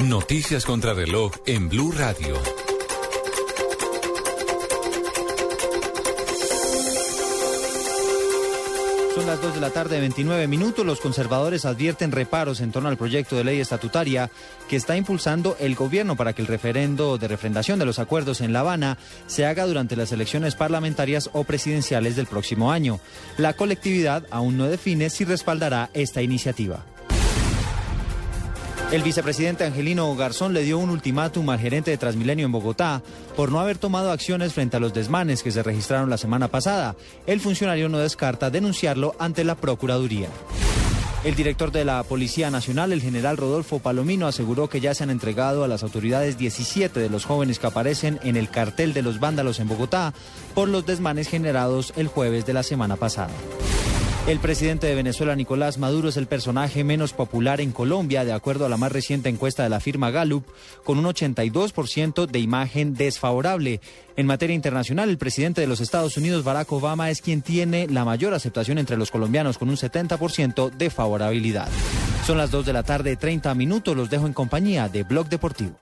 Noticias contra reloj en Blue Radio. Son las 2 de la tarde, 29 minutos. Los conservadores advierten reparos en torno al proyecto de ley estatutaria que está impulsando el gobierno para que el referendo de refrendación de los acuerdos en La Habana se haga durante las elecciones parlamentarias o presidenciales del próximo año. La colectividad aún no define si respaldará esta iniciativa. El vicepresidente Angelino Garzón le dio un ultimátum al gerente de Transmilenio en Bogotá por no haber tomado acciones frente a los desmanes que se registraron la semana pasada. El funcionario no descarta denunciarlo ante la Procuraduría. El director de la Policía Nacional, el general Rodolfo Palomino, aseguró que ya se han entregado a las autoridades 17 de los jóvenes que aparecen en el cartel de los vándalos en Bogotá por los desmanes generados el jueves de la semana pasada. El presidente de Venezuela, Nicolás Maduro, es el personaje menos popular en Colombia, de acuerdo a la más reciente encuesta de la firma Gallup, con un 82% de imagen desfavorable. En materia internacional, el presidente de los Estados Unidos, Barack Obama, es quien tiene la mayor aceptación entre los colombianos, con un 70% de favorabilidad. Son las 2 de la tarde, 30 minutos. Los dejo en compañía de Blog Deportivo.